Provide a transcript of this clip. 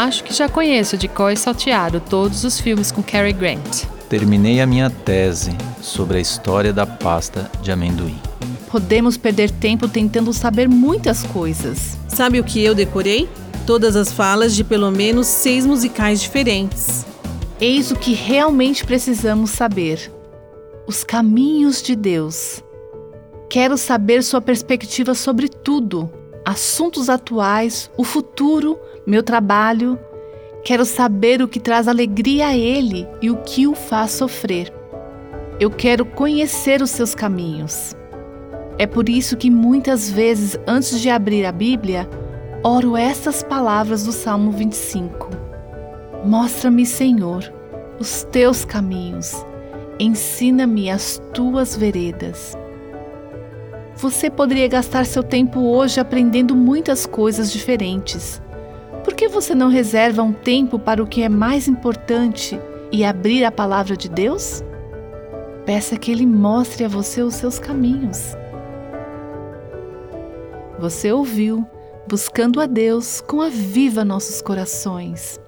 Acho que já conheço de cor e salteado todos os filmes com Cary Grant. Terminei a minha tese sobre a história da pasta de amendoim. Podemos perder tempo tentando saber muitas coisas. Sabe o que eu decorei? Todas as falas de pelo menos seis musicais diferentes. Eis o que realmente precisamos saber: os caminhos de Deus. Quero saber sua perspectiva sobre tudo: assuntos atuais, o futuro, meu trabalho. Quero saber o que traz alegria a Ele e o que o faz sofrer. Eu quero conhecer os seus caminhos. É por isso que muitas vezes, antes de abrir a Bíblia, oro estas palavras do Salmo 25. Mostra-me, Senhor, os teus caminhos, ensina-me as tuas veredas. Você poderia gastar seu tempo hoje aprendendo muitas coisas diferentes por que você não reserva um tempo para o que é mais importante e abrir a palavra de Deus? Peça que Ele mostre a você os seus caminhos. Você ouviu, buscando a Deus com a viva nossos corações.